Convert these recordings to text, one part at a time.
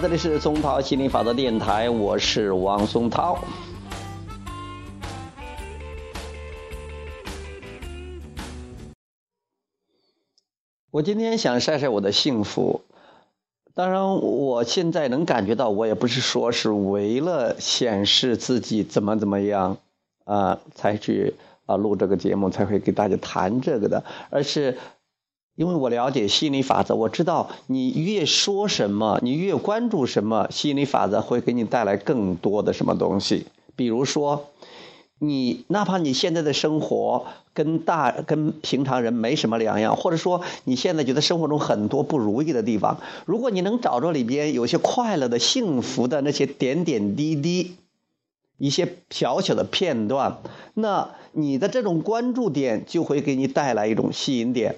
这里是松涛心理法则电台，我是王松涛。我今天想晒晒我的幸福，当然我现在能感觉到，我也不是说是为了显示自己怎么怎么样啊才去啊录这个节目，才会给大家谈这个的，而是因为我了解心理法则，我知道你越说什么，你越关注什么，心理法则会给你带来更多的什么东西，比如说。你哪怕你现在的生活跟大跟平常人没什么两样，或者说你现在觉得生活中很多不如意的地方，如果你能找着里边有些快乐的、幸福的那些点点滴滴，一些小小的片段，那你的这种关注点就会给你带来一种吸引点，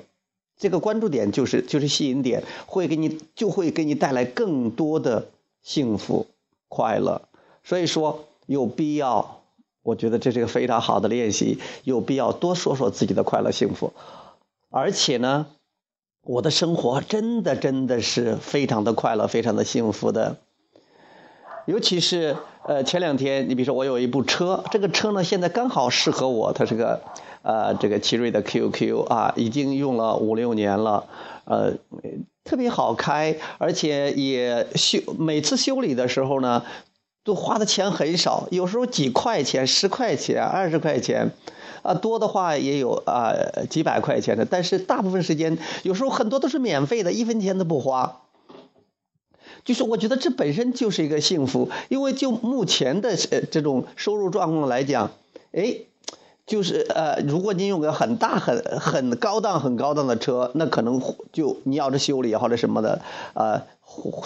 这个关注点就是就是吸引点，会给你就会给你带来更多的幸福快乐，所以说有必要。我觉得这是个非常好的练习，有必要多说说自己的快乐幸福。而且呢，我的生活真的真的是非常的快乐，非常的幸福的。尤其是呃前两天，你比如说我有一部车，这个车呢现在刚好适合我，它是个呃这个奇瑞的 QQ 啊，已经用了五六年了，呃特别好开，而且也修每次修理的时候呢。都花的钱很少，有时候几块钱、十块钱、二十块钱，啊，多的话也有啊几百块钱的。但是大部分时间，有时候很多都是免费的，一分钱都不花。就是我觉得这本身就是一个幸福，因为就目前的呃这种收入状况来讲，哎，就是呃，如果你有个很大、很很高档、很高档的车，那可能就你要是修理或者什么的，呃。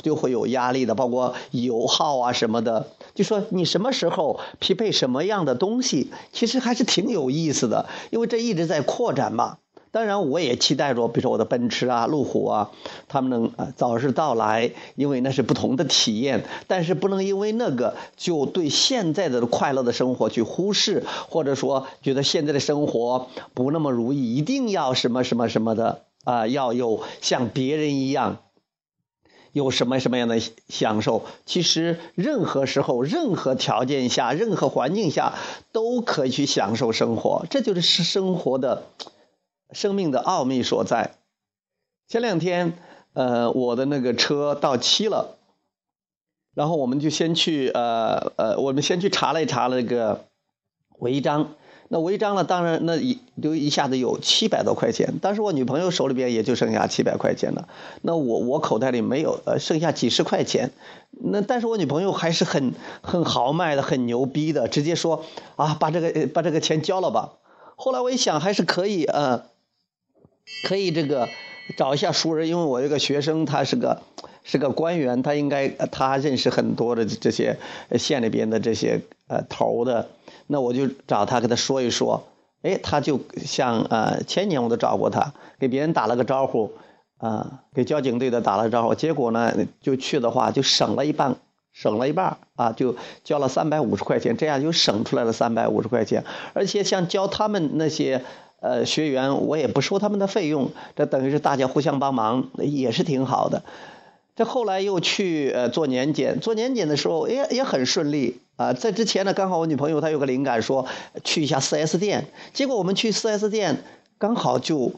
就会有压力的，包括油耗啊什么的。就说你什么时候匹配什么样的东西，其实还是挺有意思的，因为这一直在扩展嘛。当然，我也期待着，比如说我的奔驰啊、路虎啊，他们能早日到来，因为那是不同的体验。但是不能因为那个就对现在的快乐的生活去忽视，或者说觉得现在的生活不那么如意，一定要什么什么什么的啊，要有像别人一样。有什么什么样的享受？其实任何时候、任何条件下、任何环境下，都可以去享受生活。这就是生活的、生命的奥秘所在。前两天，呃，我的那个车到期了，然后我们就先去，呃呃，我们先去查了一查那个违章。那违章了，当然那一就一下子有七百多块钱，当时我女朋友手里边也就剩下七百块钱了，那我我口袋里没有，呃，剩下几十块钱，那但是我女朋友还是很很豪迈的，很牛逼的，直接说啊，把这个把这个钱交了吧。后来我一想，还是可以，呃，可以这个找一下熟人，因为我这个学生他是个是个官员，他应该他认识很多的这些县里边的这些呃头的。那我就找他跟他说一说，哎，他就像呃前年我都找过他，给别人打了个招呼，啊，给交警队的打了招呼，结果呢就去的话就省了一半，省了一半啊，就交了三百五十块钱，这样就省出来了三百五十块钱，而且像教他们那些呃学员，我也不收他们的费用，这等于是大家互相帮忙，也是挺好的。这后来又去呃做年检，做年检的时候也也很顺利啊。在之前呢，刚好我女朋友她有个灵感，说去一下 4S 店。结果我们去 4S 店，刚好就，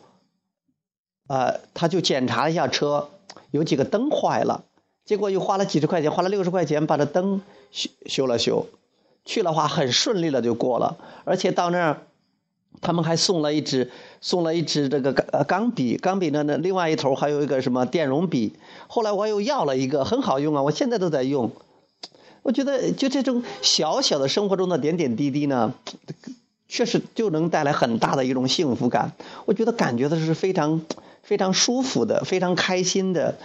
呃，他就检查一下车，有几个灯坏了。结果又花了几十块钱，花了六十块钱把这灯修修了修。去的话很顺利了就过了，而且到那儿。他们还送了一支，送了一支这个钢钢笔，钢笔呢那另外一头还有一个什么电容笔。后来我又要了一个，很好用啊，我现在都在用。我觉得就这种小小的生活中的点点滴滴呢，确实就能带来很大的一种幸福感。我觉得感觉的是非常非常舒服的，非常开心的。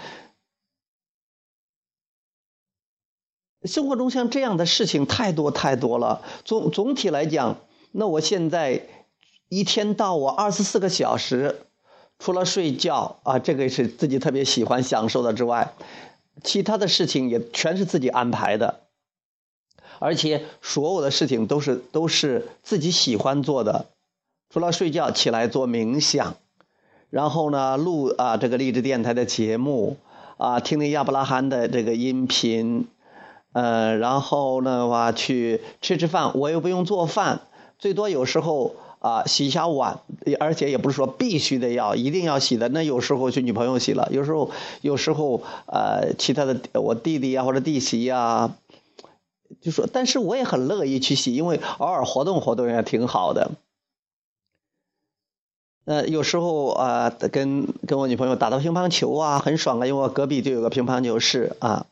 生活中像这样的事情太多太多了。总总体来讲，那我现在。一天到晚二十四个小时，除了睡觉啊，这个是自己特别喜欢享受的之外，其他的事情也全是自己安排的，而且所有的事情都是都是自己喜欢做的。除了睡觉，起来做冥想，然后呢录啊这个励志电台的节目啊，听听亚伯拉罕的这个音频，呃，然后呢话去吃吃饭，我又不用做饭，最多有时候啊洗一下碗，而且也不是说必须得要一定要洗的，那有时候去女朋友洗了，有时候有时候呃其他的我弟弟啊或者弟媳呀，就说，但是我也很乐意去洗，因为偶尔活动活动也挺好的。呃，有时候啊，跟跟我女朋友打打乒乓球啊，很爽啊，因为我隔壁就有个乒乓球室啊，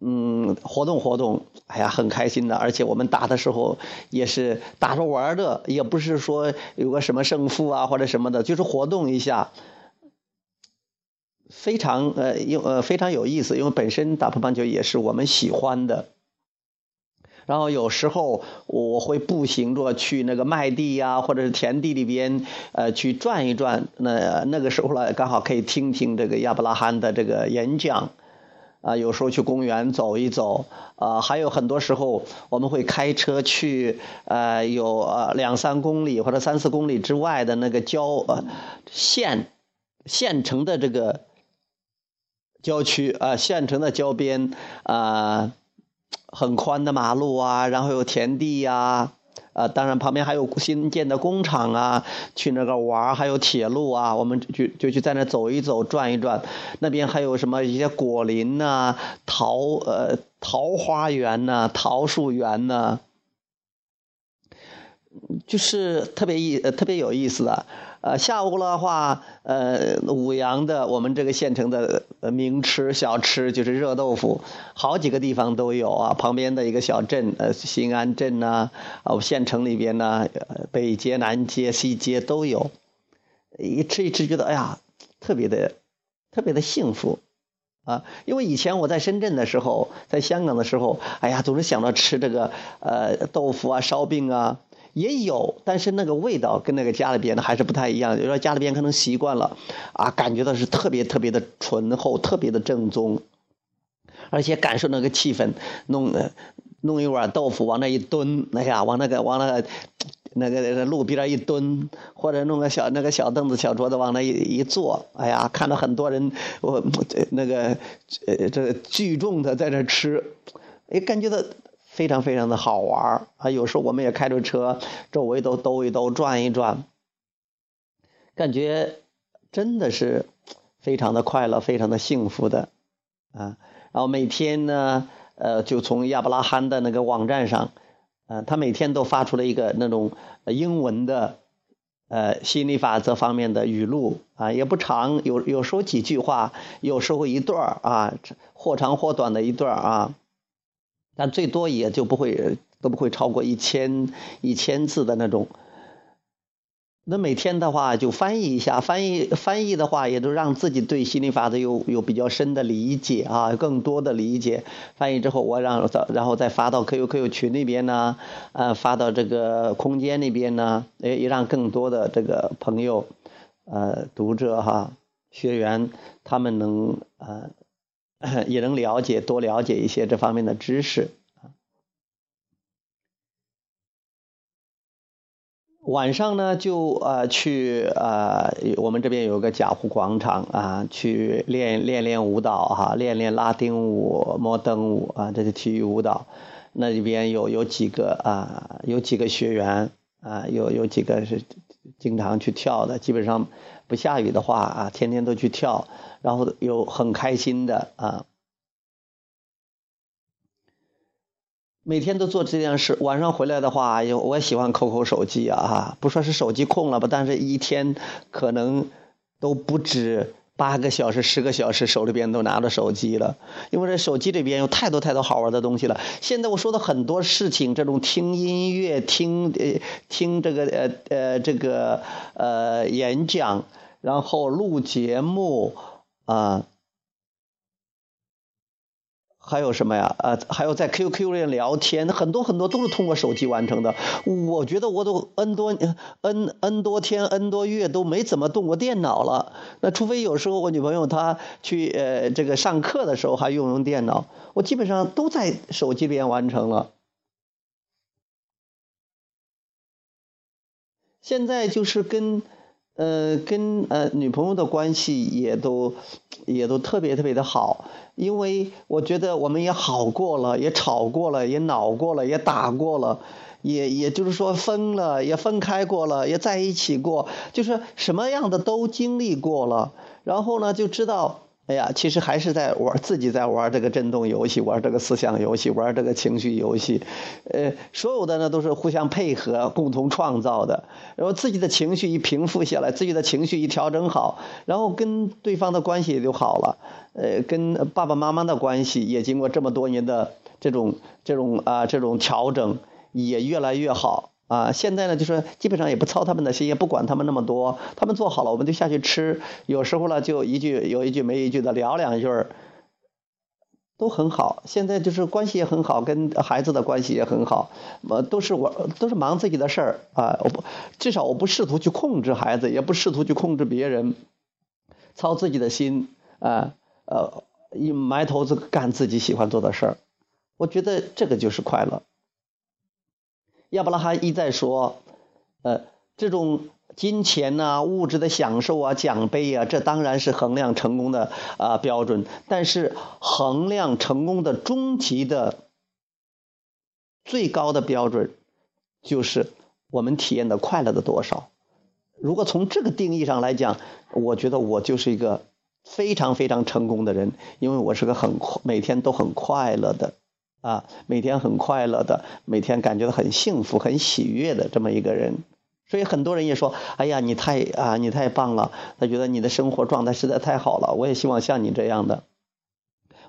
嗯，活动活动，哎呀，很开心的。而且我们打的时候也是打着玩的，也不是说有个什么胜负啊或者什么的，就是活动一下，非常呃，有呃非常有意思，因为本身打乒乓球也是我们喜欢的。然后有时候我会步行着去那个麦地呀，或者是田地里边，呃，去转一转。那那个时候呢，刚好可以听听这个亚伯拉罕的这个演讲。啊，有时候去公园走一走。啊，还有很多时候我们会开车去，呃，有呃两三公里或者三四公里之外的那个郊呃县县城的这个郊区啊，县城的郊边啊。很宽的马路啊，然后有田地呀，啊，当然旁边还有新建的工厂啊，去那个玩还有铁路啊，我们就就去在那走一走，转一转。那边还有什么一些果林呐，桃呃桃花园呐，桃树园呐，就是特别意特别有意思的。呃，下午的话，呃，五羊的我们这个县城的名吃小吃就是热豆腐，好几个地方都有啊。旁边的一个小镇，呃，新安镇呐，啊，县城里边呢，北街、南街、西街都有。一吃一吃，觉得哎呀，特别的，特别的幸福，啊，因为以前我在深圳的时候，在香港的时候，哎呀，总是想到吃这个呃豆腐啊、烧饼啊。也有，但是那个味道跟那个家里边的还是不太一样。有时候家里边可能习惯了，啊，感觉到是特别特别的醇厚，特别的正宗，而且感受那个气氛，弄弄一碗豆腐往那一蹲，哎呀，往那个往那个那个路边一蹲，或者弄个小那个小凳子、小桌子往那一一坐，哎呀，看到很多人，我那个呃这聚众的在那吃，哎，感觉到。非常非常的好玩啊！有时候我们也开着车，周围都兜一兜、转一转，感觉真的是非常的快乐、非常的幸福的啊！然后每天呢，呃，就从亚伯拉罕的那个网站上，呃，他每天都发出了一个那种英文的呃心理法则方面的语录啊，也不长，有有时候几句话，有时候一段啊，或长或短的一段啊。但最多也就不会都不会超过一千一千字的那种。那每天的话就翻译一下，翻译翻译的话也都让自己对心理法则有有比较深的理解啊，更多的理解。翻译之后我让然后再发到 QQ 群里边呢，呃，发到这个空间里边呢，也也让更多的这个朋友，呃，读者哈，学员他们能呃。也能了解多了解一些这方面的知识晚上呢，就呃去呃我们这边有个贾湖广场啊，去练练练舞蹈哈，练练拉丁舞、摩登舞啊，这是体育舞蹈。那里边有有几个啊，有几个学员啊，有有几个是经常去跳的，基本上不下雨的话啊，天天都去跳。然后有很开心的啊，每天都做这件事。晚上回来的话，有我也喜欢扣扣手机啊，不说是手机控了吧，但是一天可能都不止八个小时、十个小时，手里边都拿着手机了。因为这手机里边有太多太多好玩的东西了。现在我说的很多事情，这种听音乐、听呃听这个呃呃这个呃演讲，然后录节目。啊，还有什么呀？呃，还有在 QQ 里聊天，很多很多都是通过手机完成的。我觉得我都 N 多 N N 多天 N 多月都没怎么动过电脑了。那除非有时候我女朋友她去呃这个上课的时候还用用电脑，我基本上都在手机边完成了。现在就是跟呃，跟呃女朋友的关系也都也都特别特别的好，因为我觉得我们也好过了，也吵过了，也恼过了，也打过了，也也就是说分了，也分开过了，也在一起过，就是什么样的都经历过了，然后呢就知道。哎呀，其实还是在玩自己在玩这个震动游戏，玩这个思想游戏，玩这个情绪游戏，呃，所有的呢都是互相配合、共同创造的。然后自己的情绪一平复下来，自己的情绪一调整好，然后跟对方的关系也就好了。呃，跟爸爸妈妈的关系也经过这么多年的这种这种啊这种调整，也越来越好。啊，现在呢，就是基本上也不操他们的心，也不管他们那么多，他们做好了，我们就下去吃。有时候呢，就一句有一句没一句的聊两句，都很好。现在就是关系也很好，跟孩子的关系也很好。呃，都是我都是忙自己的事儿啊，我不至少我不试图去控制孩子，也不试图去控制别人，操自己的心啊，呃，一埋头子干自己喜欢做的事儿。我觉得这个就是快乐。亚伯拉罕一再说，呃，这种金钱呐、物质的享受啊、奖杯啊，这当然是衡量成功的啊标准。但是衡量成功的终极的最高的标准，就是我们体验的快乐的多少。如果从这个定义上来讲，我觉得我就是一个非常非常成功的人，因为我是个很每天都很快乐的。啊，每天很快乐的，每天感觉到很幸福、很喜悦的这么一个人，所以很多人也说：“哎呀，你太啊，你太棒了！”他觉得你的生活状态实在太好了。我也希望像你这样的，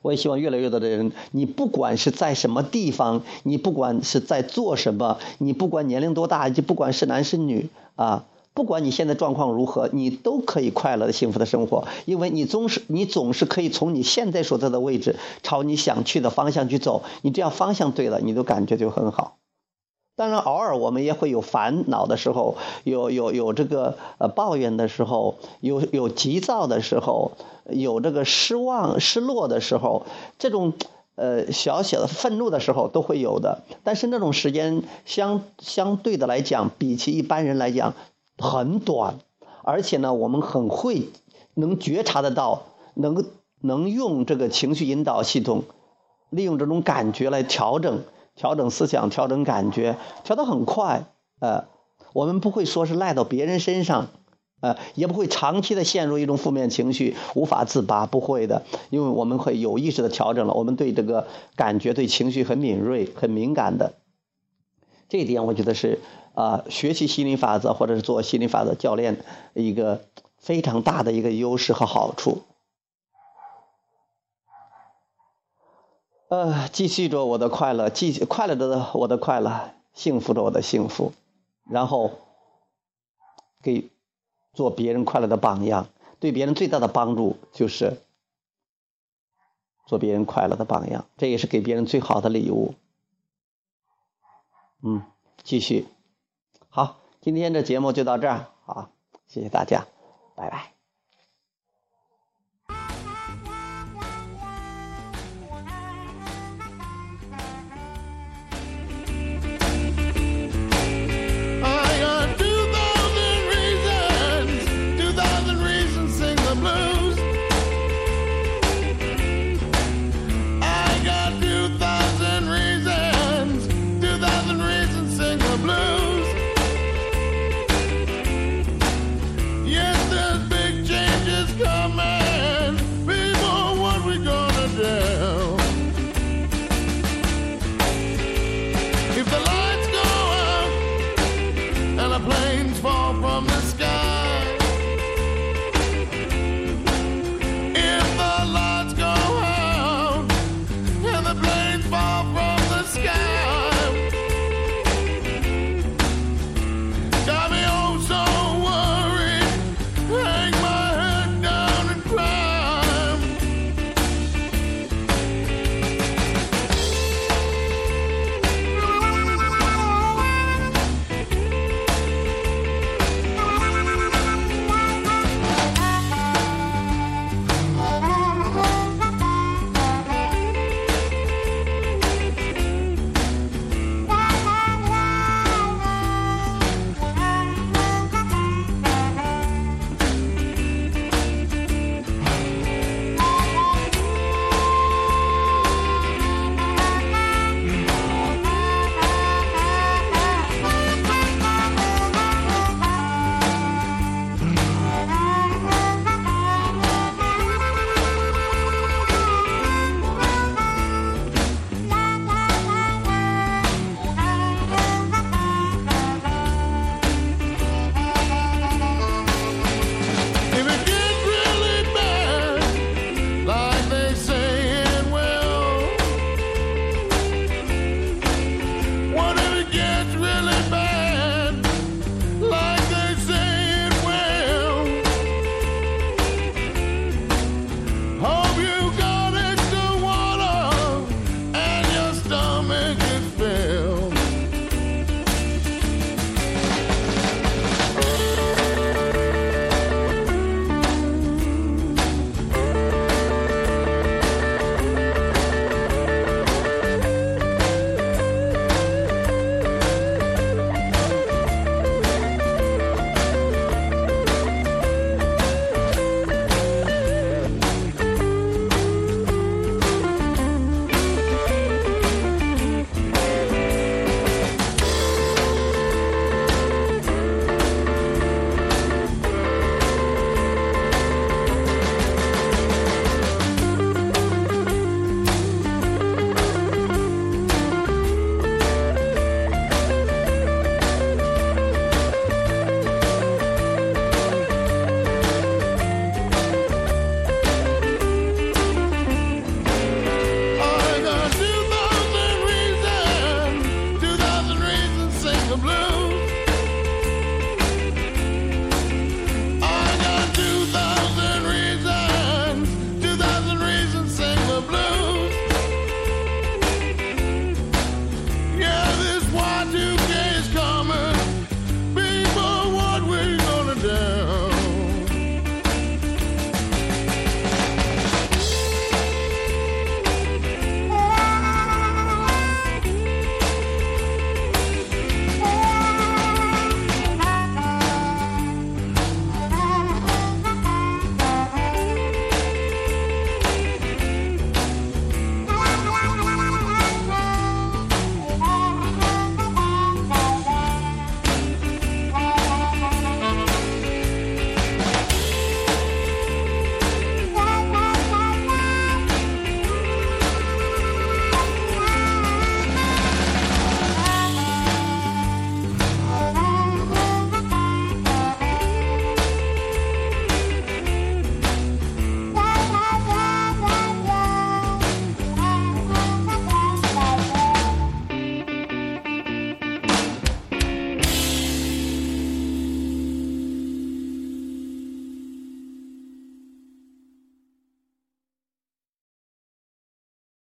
我也希望越来越多的人，你不管是在什么地方，你不管是在做什么，你不管年龄多大，就不管是男是女啊。不管你现在状况如何，你都可以快乐的、幸福的生活，因为你总是你总是可以从你现在所在的位置朝你想去的方向去走。你只要方向对了，你都感觉就很好。当然，偶尔我们也会有烦恼的时候，有有有这个呃抱怨的时候，有有急躁的时候，有这个失望、失落的时候，这种呃小小的愤怒的时候都会有的。但是那种时间相相对的来讲，比起一般人来讲。很短，而且呢，我们很会能觉察得到，能能用这个情绪引导系统，利用这种感觉来调整、调整思想、调整感觉，调得很快。呃，我们不会说是赖到别人身上，呃，也不会长期的陷入一种负面情绪无法自拔，不会的，因为我们会有意识的调整了，我们对这个感觉、对情绪很敏锐、很敏感的。这一点我觉得是啊，学习心理法则或者是做心理法则教练一个非常大的一个优势和好处。呃，继续着我的快乐，继续快乐着我的快乐，幸福着我的幸福，然后给做别人快乐的榜样。对别人最大的帮助就是做别人快乐的榜样，这也是给别人最好的礼物。嗯，继续，今天的节目就到这儿，好，谢谢大家，拜拜。